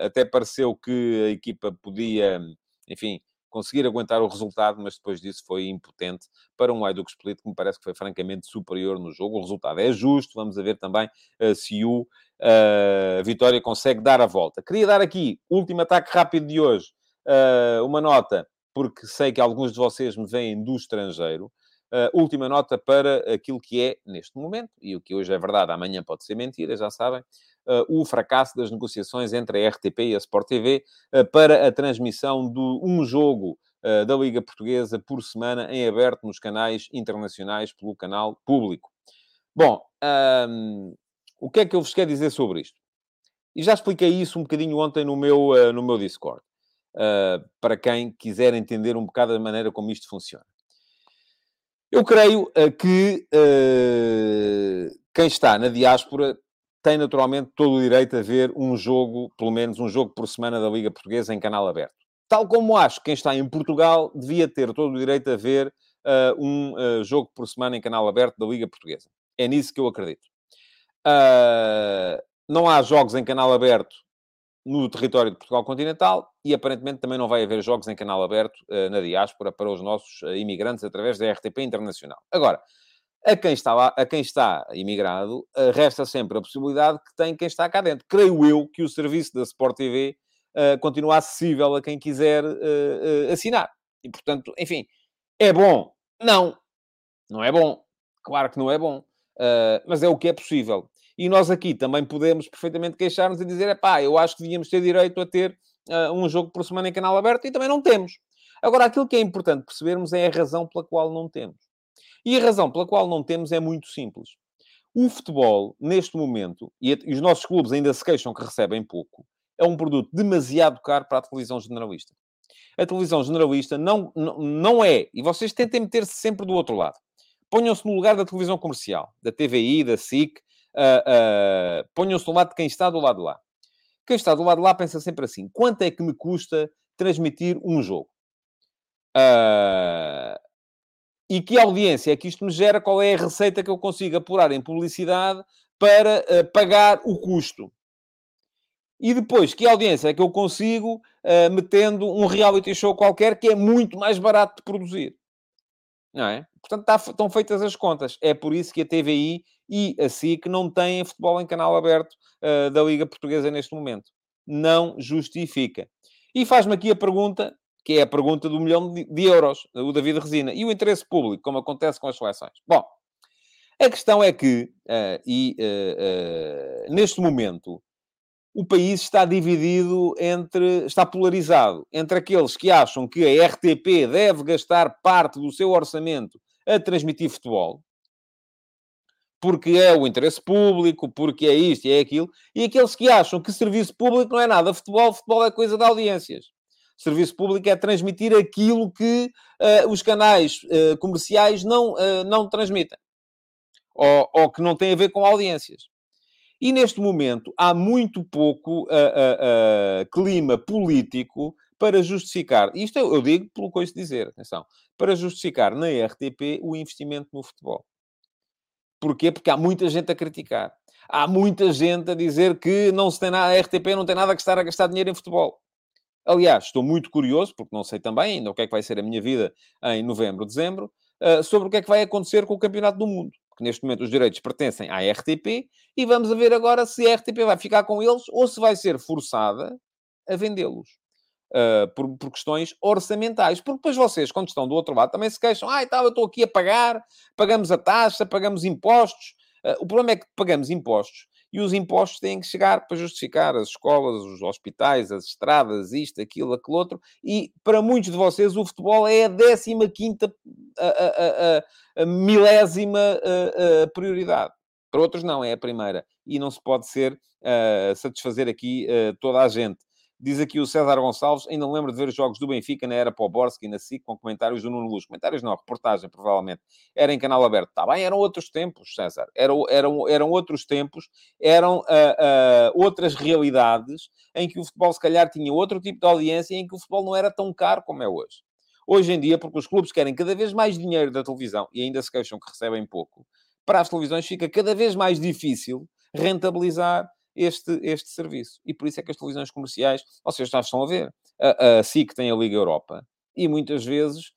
até pareceu que a equipa podia, enfim, conseguir aguentar o resultado, mas depois disso foi impotente para um Ayduk Split que me parece que foi francamente superior no jogo. O resultado é justo, vamos ver também uh, se o uh, Vitória consegue dar a volta. Queria dar aqui, último ataque rápido de hoje, uh, uma nota, porque sei que alguns de vocês me vêm do estrangeiro. Uh, última nota para aquilo que é neste momento, e o que hoje é verdade, amanhã pode ser mentira, já sabem, uh, o fracasso das negociações entre a RTP e a Sport TV uh, para a transmissão de um jogo da Liga Portuguesa por semana em aberto nos canais internacionais pelo canal público. Bom, um, o que é que eu vos quero dizer sobre isto? E já expliquei isso um bocadinho ontem no meu, no meu Discord, para quem quiser entender um bocado a maneira como isto funciona. Eu creio uh, que uh, quem está na diáspora tem naturalmente todo o direito a ver um jogo, pelo menos um jogo por semana da Liga Portuguesa em canal aberto. Tal como acho que quem está em Portugal devia ter todo o direito a ver uh, um jogo por semana em canal aberto da Liga Portuguesa. É nisso que eu acredito. não há jogos em canal aberto no território de Portugal continental e aparentemente também não vai haver jogos em canal aberto uh, na diáspora para os nossos uh, imigrantes através da RTP Internacional. Agora, a quem está, lá, a quem está imigrado, uh, resta sempre a possibilidade que tem quem está cá dentro. Creio eu que o serviço da Sport TV continua acessível a quem quiser assinar. E, portanto, enfim, é bom? Não. Não é bom. Claro que não é bom. mas é o que é possível. E nós aqui também podemos perfeitamente queixar-nos e dizer, pá, eu acho que devíamos ter direito a ter uh, um jogo por semana em canal aberto e também não temos. Agora, aquilo que é importante percebermos é a razão pela qual não temos. E a razão pela qual não temos é muito simples. O futebol, neste momento, e, os nossos clubes ainda se queixam que recebem pouco, é um produto demasiado caro para a televisão generalista. A televisão generalista não, não, não é, e vocês tentem meter-se sempre do outro lado. Ponham-se no lugar da televisão comercial, da TVI, da SIC, uh, ponham-se do lado de quem está do lado de lá. Quem está do lado de lá pensa sempre assim: quanto é que me custa transmitir um jogo? Uh, e que audiência é que isto me gera? Qual é a receita que eu consigo apurar em publicidade para uh, pagar o custo? E depois, que audiência é que eu consigo uh, metendo um reality show qualquer que é muito mais barato de produzir? Não é? Portanto, tá, estão feitas as contas. É por isso que a TVI e a SIC não têm futebol em canal aberto uh, da Liga Portuguesa neste momento. Não justifica. E faz-me aqui a pergunta, que é a pergunta do milhão de, euros, o David Resina. E o interesse público, como acontece com as seleções? Bom, a questão é que, uh, e uh, neste momento, o país está dividido entre, está polarizado entre aqueles que acham que a RTP deve gastar parte do seu orçamento a transmitir futebol, porque é o interesse público, porque é isto e é aquilo, e aqueles que acham que serviço público não é nada futebol, futebol é coisa de audiências. Serviço público é transmitir aquilo que uh, os canais uh, comerciais não, uh, não transmitem. Ou, ou, que não tem a ver com audiências. E neste momento há muito pouco clima político para justificar, isto eu, digo pelo que ouço dizer, atenção, para justificar na RTP o investimento no futebol. Porquê? Porque há muita gente a criticar. Há muita gente a dizer que não se tem nada, a RTP não tem nada que estar a gastar dinheiro em futebol. Aliás, estou muito curioso, porque não sei também ainda o que é que vai ser a minha vida em novembro, dezembro, uh, sobre o que é que vai acontecer com o Campeonato do Mundo. Porque neste momento os direitos pertencem à RTP e vamos ver agora se a RTP vai ficar com eles ou se vai ser forçada a vendê-los uh, por, por, questões orçamentais. Porque depois vocês, quando estão do outro lado, também se queixam. Ah, tal, eu estou aqui a pagar, pagamos a taxa, pagamos impostos. Uh, o problema é que pagamos impostos e os impostos têm que chegar para justificar as escolas, os hospitais, as estradas, isto, aquilo, aquilo outro. E para muitos de vocês o futebol é a 15 quinta, a, a, a, milésima prioridade. Para outros não, é a primeira. E não se pode ser uh, satisfazer aqui uh, toda a gente Diz aqui o César Gonçalves, ainda lembro de ver os jogos do Benfica na era Poborski e na SIC com comentários do Nuno Luz. Comentários não, reportagem, provavelmente. Era em canal aberto. Está bem, eram outros tempos, César. Eram, eram, eram outros tempos, eram uh, uh, outras realidades em que o futebol, se calhar, tinha outro tipo de audiência e em que o futebol não era tão caro como é hoje. Hoje em dia, porque os clubes querem cada vez mais dinheiro da televisão e ainda se queixam que recebem pouco, para as televisões fica cada vez mais difícil rentabilizar este, este serviço. E por isso é que as televisões comerciais, vocês já estão a ver, a, a SIC tem a Liga Europa e muitas vezes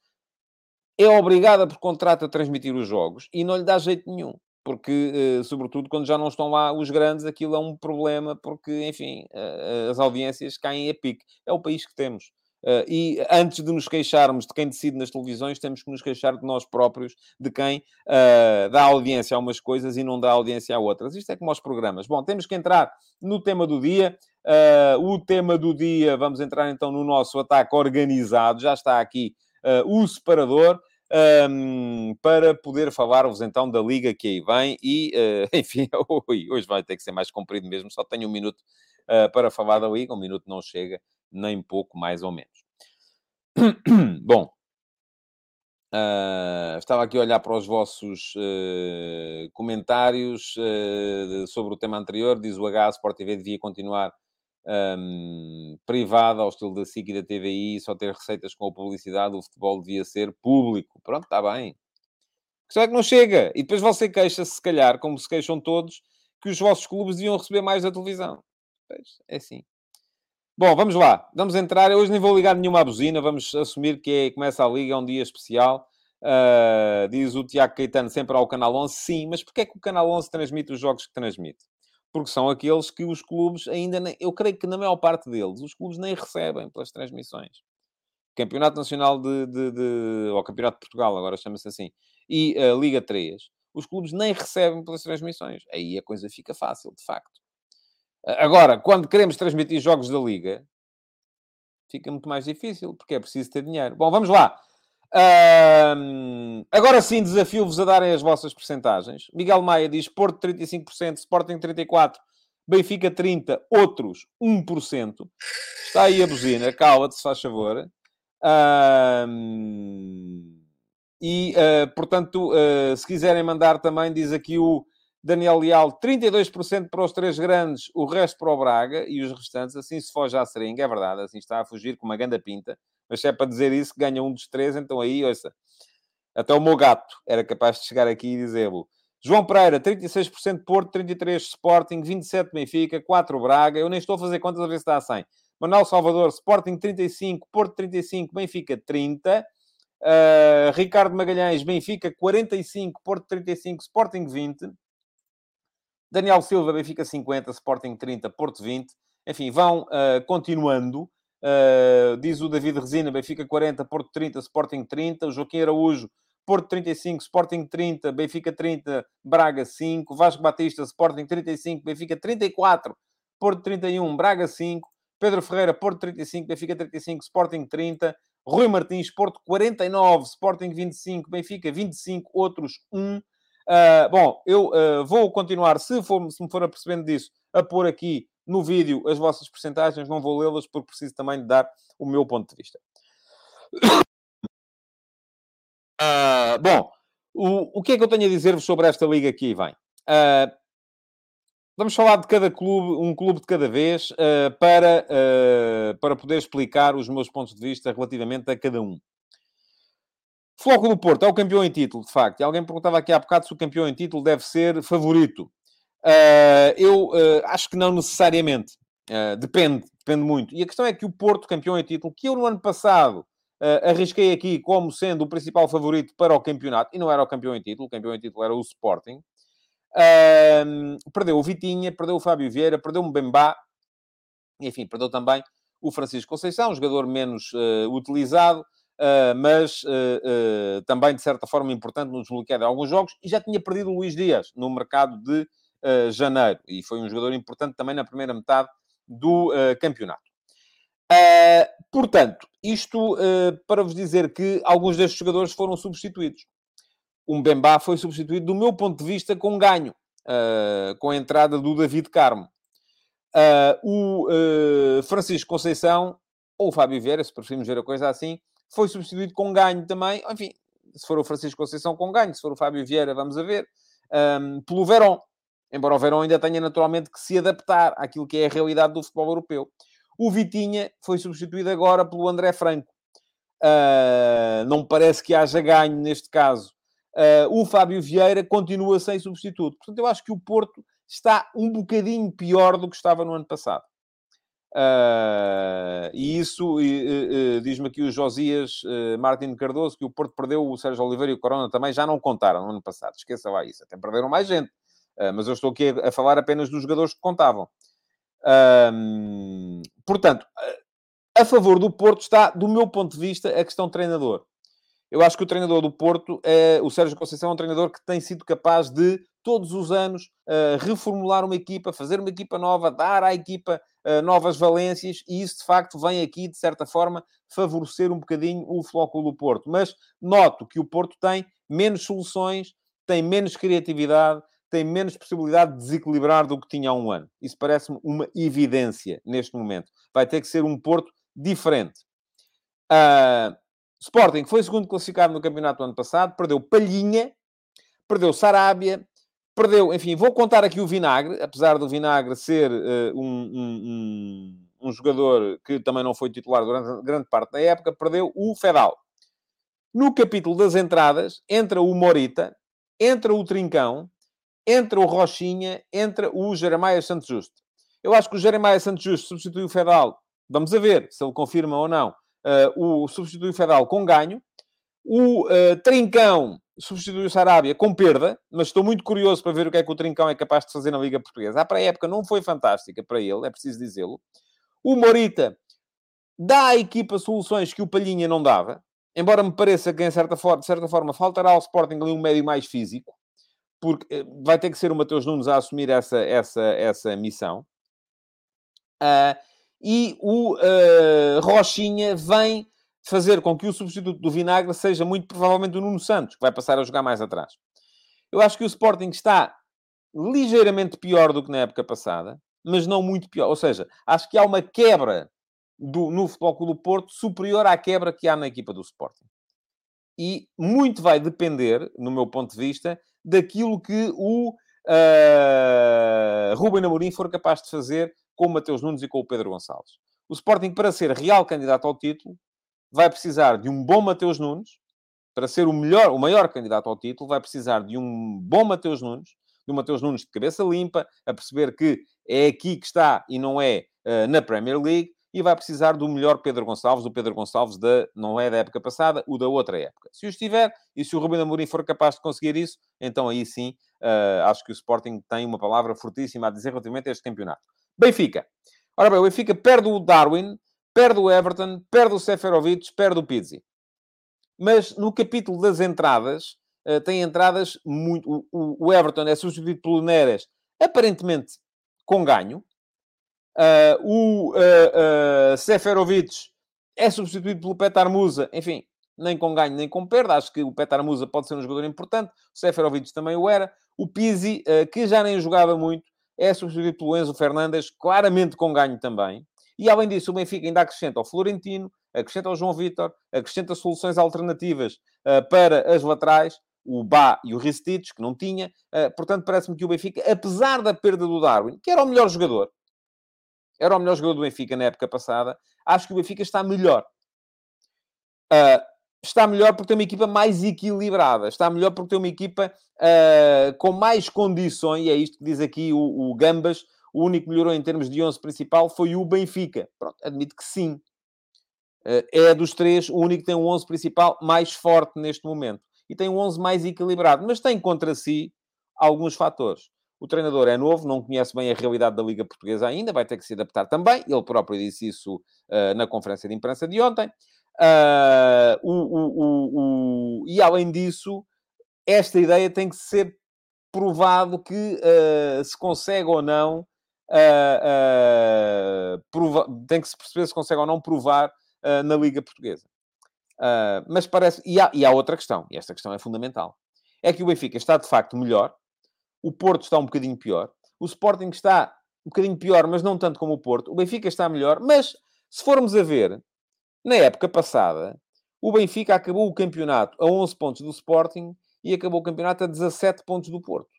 é obrigada por contrato a transmitir os jogos e não lhe dá jeito nenhum. Porque, eh, sobretudo, quando já não estão lá os grandes, aquilo é um problema, porque, enfim, eh, as audiências caem a pique. É o país que temos. Uh, e antes de nos queixarmos de quem decide nas televisões, temos que nos queixar de nós próprios, de quem uh, dá audiência a umas coisas e não dá audiência a outras. Isto é como aos programas. Bom, temos que entrar no tema do dia. Uh, o tema do dia, vamos entrar então no nosso ataque organizado. Já está aqui o separador. Um, para poder falar-vos então da liga que aí vem e, enfim, hoje vai ter que ser mais comprido mesmo, só tenho um minuto para falar da liga, um minuto não chega, nem pouco mais ou menos. Bom, uh, estava aqui a olhar para os vossos uh, comentários uh, sobre o tema anterior. Diz o H, Sport TV devia continuar um, privada ao estilo da SIC e da TVI, só ter receitas com a publicidade, o futebol devia ser público. Pronto, está bem. A questão é que não chega. E depois você queixa-se, se calhar, como se queixam todos, que os vossos clubes deviam receber mais da televisão. Pois, é assim. Bom, vamos lá. Vamos entrar. Eu hoje nem vou ligar nenhuma buzina. Vamos assumir que é, começa a liga, é um dia especial. Uh, diz o Tiago Caetano sempre ao Canal 11. Sim, mas porquê é que o Canal 11 transmite os jogos que transmite? Porque são aqueles que os clubes ainda... Nem, eu creio que na maior parte deles, os clubes nem recebem pelas transmissões. Campeonato Nacional de... de, de ou Campeonato de Portugal, agora chama-se assim. E uh, Liga 3. Os clubes nem recebem pelas transmissões. Aí a coisa fica fácil, de facto. Agora, quando queremos transmitir jogos da Liga, fica muito mais difícil, porque é preciso ter dinheiro. Bom, vamos lá. Um, agora sim, desafio-vos a darem as vossas percentagens. Miguel Maia diz Porto 35%, Sporting 34%, Benfica 30%, outros 1%. Está aí a buzina, cala-te, se faz favor. Um, e, uh, portanto, uh, se quiserem mandar também, diz aqui o Daniel Leal, 32% para os três grandes, o resto para o Braga e os restantes, assim se foge à seringa, é verdade, assim está a fugir com uma ganda pinta, mas se é para dizer isso, ganha um dos três, então aí, ouça, até o meu gato era capaz de chegar aqui e dizê-lo. João Pereira, 36% Porto, 33% Sporting, 27% Benfica, 4% Braga, eu nem estou a fazer contas a ver se está a 100. Manuel Salvador, Sporting 35%, Porto 35%, Benfica 30%. Uh, Ricardo Magalhães, Benfica 45%, Porto 35%, Sporting 20%. Daniel Silva, Benfica 50, Sporting 30, Porto 20. Enfim, vão uh, continuando. Uh, diz o David Resina, Benfica 40, Porto 30, Sporting 30. O Joaquim Araújo, Porto 35, Sporting 30, Benfica 30, Braga 5. Vasco Batista, Sporting 35, Benfica 34, Porto 31, Braga 5. Pedro Ferreira, Porto 35, Benfica 35, Sporting 30. Rui Martins, Porto 49, Sporting 25, Benfica 25, outros 1. Uh, bom, eu uh, vou continuar, se, for, se me for apercebendo disso, a pôr aqui no vídeo as vossas percentagens, não vou lê-las porque preciso também de dar o meu ponto de vista. Uh, bom, o, o que é que eu tenho a dizer-vos sobre esta liga aqui, vem? Vamos falar de cada clube, um clube de cada vez, para, para poder explicar os meus pontos de vista relativamente a cada um. Floco do Porto é o campeão em título, de facto. E alguém perguntava aqui há bocado se o campeão em título deve ser favorito. Uh, eu uh, acho que não necessariamente. Uh, depende, depende muito. E a questão é que o Porto, campeão em título, que eu no ano passado arrisquei aqui como sendo o principal favorito para o campeonato, e não era o campeão em título, o campeão em título era o Sporting, perdeu o Vitinha, perdeu o Fábio Vieira, perdeu o Mbemba, enfim, perdeu também o Francisco Conceição, um jogador menos utilizado, Uh, mas uh, uh, também, de certa forma, importante no desbloqueio de alguns jogos, e já tinha perdido o Luís Dias no mercado de janeiro, e foi um jogador importante também na primeira metade do campeonato. portanto, isto para vos dizer que alguns destes jogadores foram substituídos. Um Bembá foi substituído, do meu ponto de vista, com ganho, com a entrada do David Carmo. o Francisco Conceição, ou o Fábio Vieira, se preferimos ver a coisa assim, foi substituído com ganho também. Enfim, se for o Francisco Conceição com ganho, se for o Fábio Vieira, vamos a ver, um, pelo Verón. Embora o Verón ainda tenha naturalmente que se adaptar àquilo que é a realidade do futebol europeu. O Vitinha foi substituído agora pelo André Franco. Uh, não parece que haja ganho neste caso. Uh, o Fábio Vieira continua sem substituto. Portanto, eu acho que o Porto está um bocadinho pior do que estava no ano passado. Uh, e isso, uh, uh, diz-me aqui o Josias Martin Cardoso, que o Porto perdeu o Sérgio Oliveira e o Corona também já não contaram no ano passado. Esqueça lá isso. Até perderam mais gente. mas eu estou aqui a, a, falar apenas dos jogadores que contavam. portanto, a favor do Porto está, do meu ponto de vista, a questão treinador. Eu acho que o treinador do Porto, é, o Sérgio Conceição, é um treinador que tem sido capaz de, todos os anos, uh, reformular uma equipa, fazer uma equipa nova, dar à equipa uh, novas valências, e isso, de facto, vem aqui, de certa forma, favorecer um bocadinho o Flóculo do Porto. Mas noto que o Porto tem menos soluções, tem menos criatividade, tem menos possibilidade de desequilibrar do que tinha há um ano. Isso parece-me uma evidência neste momento. Vai ter que ser um Porto diferente. Uh, Sporting foi segundo classificado no campeonato do ano passado, perdeu Palhinha, perdeu Sarabia, perdeu, enfim, vou contar aqui o Vinagre, apesar do Vinagre ser uh, um, um, um, jogador que também não foi titular durante grande parte da época, perdeu o Fedal. No capítulo das entradas, entra o Morita, entra o Trincão, entra o Rochinha, entra o Jeremias Santos Justo. Eu acho que o Jeremias Santos Justo substitui o Fedal. Vamos a ver se ele confirma ou não uh, o substitui o Fedal com ganho. O uh, Trincão substitui o Sarabia com perda, mas estou muito curioso para ver o que é que o Trincão é capaz de fazer na Liga Portuguesa. A pré-época não foi fantástica para ele, é preciso dizê-lo. O Morita dá à equipa soluções que o Palhinha não dava, embora me pareça que, em certa forma, de certa forma, faltará ao Sporting ali um médio mais físico, porque eh, vai ter que ser o Mateus Nunes a assumir essa, essa, essa missão. Uh, e o uh, Rochinha vem fazer com que o substituto do Vinagre seja muito provavelmente o Nuno Santos, que vai passar a jogar mais atrás. Eu acho que o Sporting está ligeiramente pior do que na época passada, mas não muito pior. Ou seja, acho que há uma quebra do, no Futebol Clube do Porto superior à quebra que há na equipa do Sporting. E muito vai depender, no meu ponto de vista, daquilo que o uh, Ruben Amorim for capaz de fazer com o Mateus Nunes e com o Pedro Gonçalves. O Sporting, para ser real candidato ao título, vai precisar de um bom Mateus Nunes. Para ser o melhor, o maior candidato ao título, vai precisar de um bom Mateus Nunes, de um Mateus Nunes de cabeça limpa, a perceber que é aqui que está e não é uh, na Premier League, e vai precisar do melhor Pedro Gonçalves, o Pedro Gonçalves da, não é da época passada, o da outra época. Se o estiver, e se o Rubem Amorim for capaz de conseguir isso, então aí sim, uh, acho que o Sporting tem uma palavra fortíssima a dizer relativamente a este campeonato. Benfica. Ora bem, o Benfica perde o Darwin, perde o Everton, perde o Seferovic, perde o Pizzi. Mas no capítulo das entradas, uh, tem entradas muito... O, o, Everton é substituído pelo Neres, aparentemente com ganho. Uh, o uh, Seferovic é substituído pelo Petar Musa, enfim, nem com ganho nem com perda. Acho que o Petar Musa pode ser um jogador importante. O Seferovic também o era. O Pizzi, que já nem jogava muito, é substituído pelo Enzo Fernandes, claramente com ganho também. E além disso, o Benfica ainda acrescenta ao Florentino, acrescenta ao João Vitor, acrescenta soluções alternativas uh, para as laterais, o Bá e o Ristich, que não tinha. Uh, portanto, parece-me que o Benfica, apesar da perda do Darwin, que era o melhor jogador, era o melhor jogador do Benfica na época passada, acho que o Benfica está melhor. Uh, está melhor porque tem uma equipa mais equilibrada, está melhor porque tem uma equipa uh, com mais condições, e é isto que diz aqui o, o, Gambas, o único que melhorou em termos de 11 principal foi o Benfica. Pronto, admito que sim. Uh, é dos três o único que tem um 11 principal mais forte neste momento. E tem um 11 mais equilibrado, mas tem contra si alguns fatores. O treinador é novo, não conhece bem a realidade da Liga Portuguesa ainda, vai ter que se adaptar também. Ele próprio disse isso uh, na conferência de imprensa de ontem. Uh, o, o, o, e além disso, esta ideia tem que ser provado que uh, se consegue ou não uh, prova tem que se perceber se consegue ou não provar na Liga Portuguesa. mas parece. E há, e há outra questão, e esta questão é fundamental. É que o Benfica está de facto melhor, o Porto está um bocadinho pior, o Sporting está um bocadinho pior, mas não tanto como o Porto. O Benfica está melhor, mas se formos a ver, na época passada, o Benfica acabou o campeonato a 11 pontos do Sporting e acabou o campeonato a 17 pontos do Porto.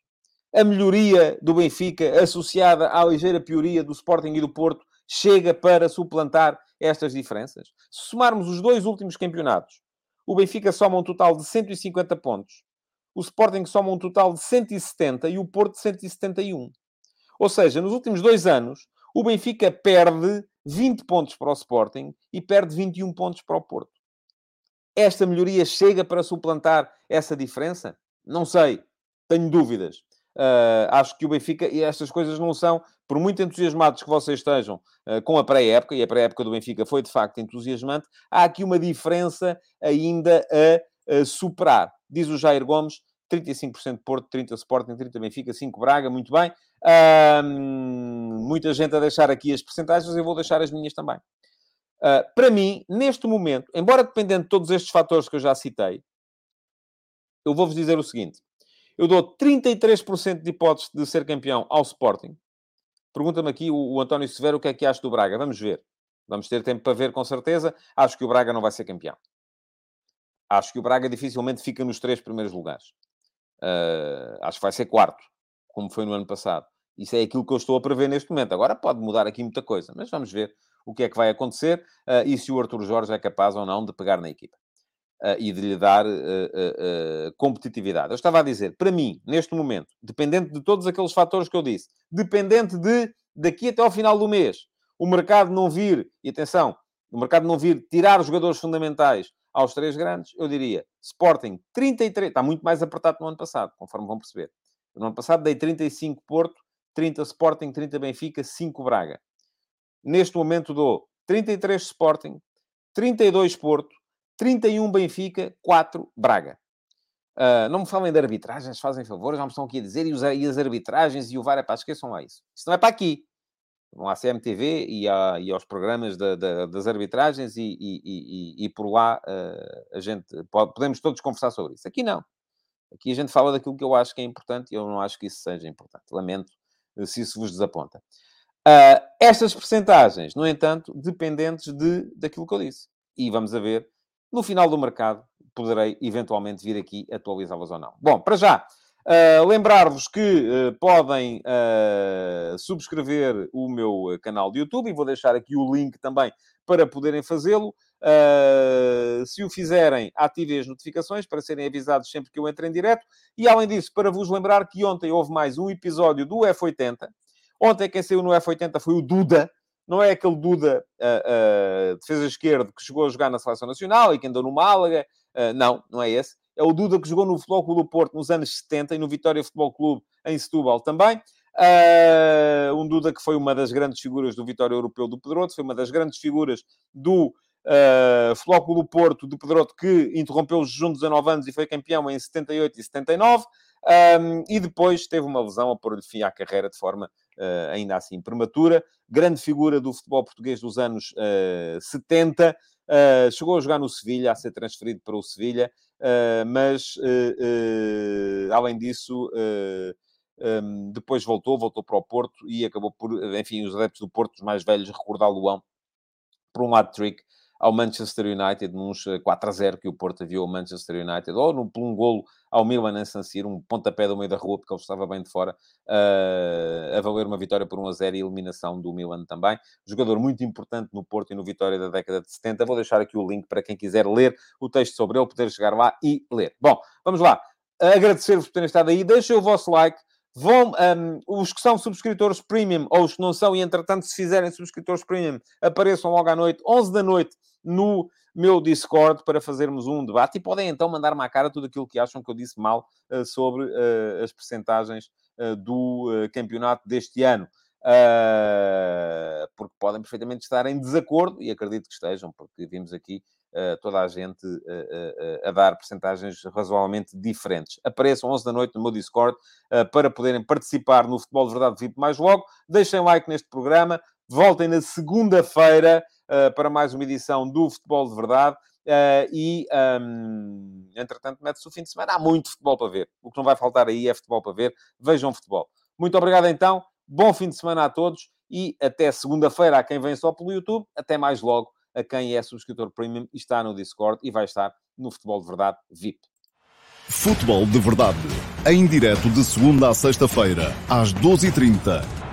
A melhoria do Benfica, associada à ligeira pioria do Sporting e do Porto, chega para suplantar estas diferenças. Se somarmos os dois últimos campeonatos, o Benfica soma um total de 150 pontos, o Sporting soma um total de 170 e o Porto 171. Ou seja, nos últimos dois anos, o Benfica perde 20 pontos para o Sporting e perde 21 pontos para o Porto. Esta melhoria chega para suplantar essa diferença? Não sei, tenho dúvidas. Uh, acho que o Benfica, e estas coisas não são, por muito entusiasmados que vocês estejam uh, com a pré-época, e a pré-época do Benfica foi de facto entusiasmante, há aqui uma diferença ainda a, a superar. Diz o Jair Gomes, 35% Porto, 30% Sporting, 30% Benfica, 5% Braga, muito bem. Muita gente a deixar aqui as percentagens, eu vou deixar as minhas também. Uh, para mim, neste momento, embora dependendo de todos estes fatores que eu já citei, eu vou-vos dizer o seguinte. Eu dou 33% de hipóteses de ser campeão ao Sporting. Pergunta-me aqui o, o, António Severo o que é que acha do Braga. Vamos ver. Vamos ter tempo para ver, com certeza. Acho que o Braga não vai ser campeão. Acho que o Braga dificilmente fica nos três primeiros lugares. Uh, acho que vai ser quarto, como foi no ano passado. Isso é aquilo que eu estou a prever neste momento. Agora pode mudar aqui muita coisa, mas vamos ver o que é que vai acontecer uh, e se o Arthur Jorge é capaz ou não de pegar na equipa uh, e de lhe dar uh, competitividade. Eu estava a dizer, para mim, neste momento, dependente de todos aqueles fatores que eu disse, dependente de daqui até ao final do mês, o mercado não vir, e atenção, o mercado não vir tirar os jogadores fundamentais aos três grandes, eu diria Sporting 33, está muito mais apertado no ano passado, conforme vão perceber. No ano passado dei 35 Porto, 30 Sporting, 30 Benfica, 5 Braga. Neste momento dou 33 Sporting, 32 Porto, 31 Benfica, 4 Braga. Uh, não me falem de arbitragens, fazem favor, já me estão aqui a dizer, e, os, e as arbitragens e o VAR, é pá, esqueçam lá isso. Isso não é para aqui. Vão à CMTV e, à, e aos programas da, da, das arbitragens e, e, e por lá uh, a gente pode, podemos todos conversar sobre isso. Aqui não. Aqui a gente fala daquilo que eu acho que é importante e eu não acho que isso seja importante. Lamento se isso vos desaponta. Uh, estas percentagens, no entanto, dependentes de, daquilo que eu disse. E vamos a ver, no final do mercado, poderei eventualmente vir aqui atualizá-las ou não. Bom, para já, uh, lembrar-vos que uh, podem subscrever o meu canal de YouTube e vou deixar aqui o link também para poderem fazê-lo. se o fizerem, ativem as notificações para serem avisados sempre que eu entre em direto. E além disso, para vos lembrar que ontem houve mais um episódio do F80 Ontem quem saiu no F80 foi o Duda, não é aquele Duda uh, uh, defesa esquerdo que chegou a jogar na Seleção Nacional e que andou no Málaga. Uh, não, não é esse. É o Duda que jogou no Futebol Clube do Porto nos anos 70 e no Vitória Futebol Clube em Setúbal também. Uh, um Duda que foi uma das grandes figuras do Vitória Europeu do Pedroto, foi uma das grandes figuras do uh, Futebol Clube do Porto, do Pedroto, que interrompeu o jejum de 19 anos e foi campeão em 78 e 79. Um, e depois teve uma lesão a pôr-lhe fim à carreira de forma uh, ainda assim prematura. Grande figura do futebol português dos anos uh, 70. Uh, chegou a jogar no Sevilha, a ser transferido para o Sevilha, mas além disso. Um, depois voltou, voltou para o Porto e acabou por, enfim, os adeptos do Porto, os mais velhos, recordá-lo-ão por um hat-trick ao Manchester United, nos 4 a 0 que o Porto viu ao Manchester United, ou no, por um golo ao Milan em San Siro, um pontapé do meio da rua, porque ele estava bem de fora, uh, a valer uma vitória por 1 a 0 e eliminação do Milan também. Jogador muito importante no Porto e no Vitória da década de 70. Vou deixar aqui o link para quem quiser ler o texto sobre ele, poder chegar lá e ler. Bom, vamos lá. Agradecer-vos por terem estado aí. Deixem o vosso like. Vão, um, os que são subscritores premium, ou os que não são, e entretanto, se fizerem subscritores premium, apareçam logo à noite, 11 da noite, no meu Discord para fazermos um debate e podem então mandar-me à cara tudo aquilo que acham que eu disse mal uh, sobre uh, as percentagens uh, do campeonato deste ano. Porque podem perfeitamente estar em desacordo, e acredito que estejam, porque vimos aqui toda a gente a dar percentagens razoavelmente diferentes. Apareçam 11 da noite no meu Discord para poderem participar no Futebol de Verdade VIP mais logo. Deixem like neste programa. Voltem na segunda-feira uh, para mais uma edição do Futebol de Verdade. Uh, e, um, entretanto, mete-se o fim de semana. Há muito futebol para ver. O que não vai faltar aí é futebol para ver. Vejam futebol. Muito obrigado, então. Bom fim de semana a todos e até segunda-feira a quem vem só pelo YouTube. Até mais logo a quem é subscritor premium e está no Discord e vai estar no Futebol de Verdade VIP. Futebol de Verdade, em direto de segunda a sexta-feira, às 12h30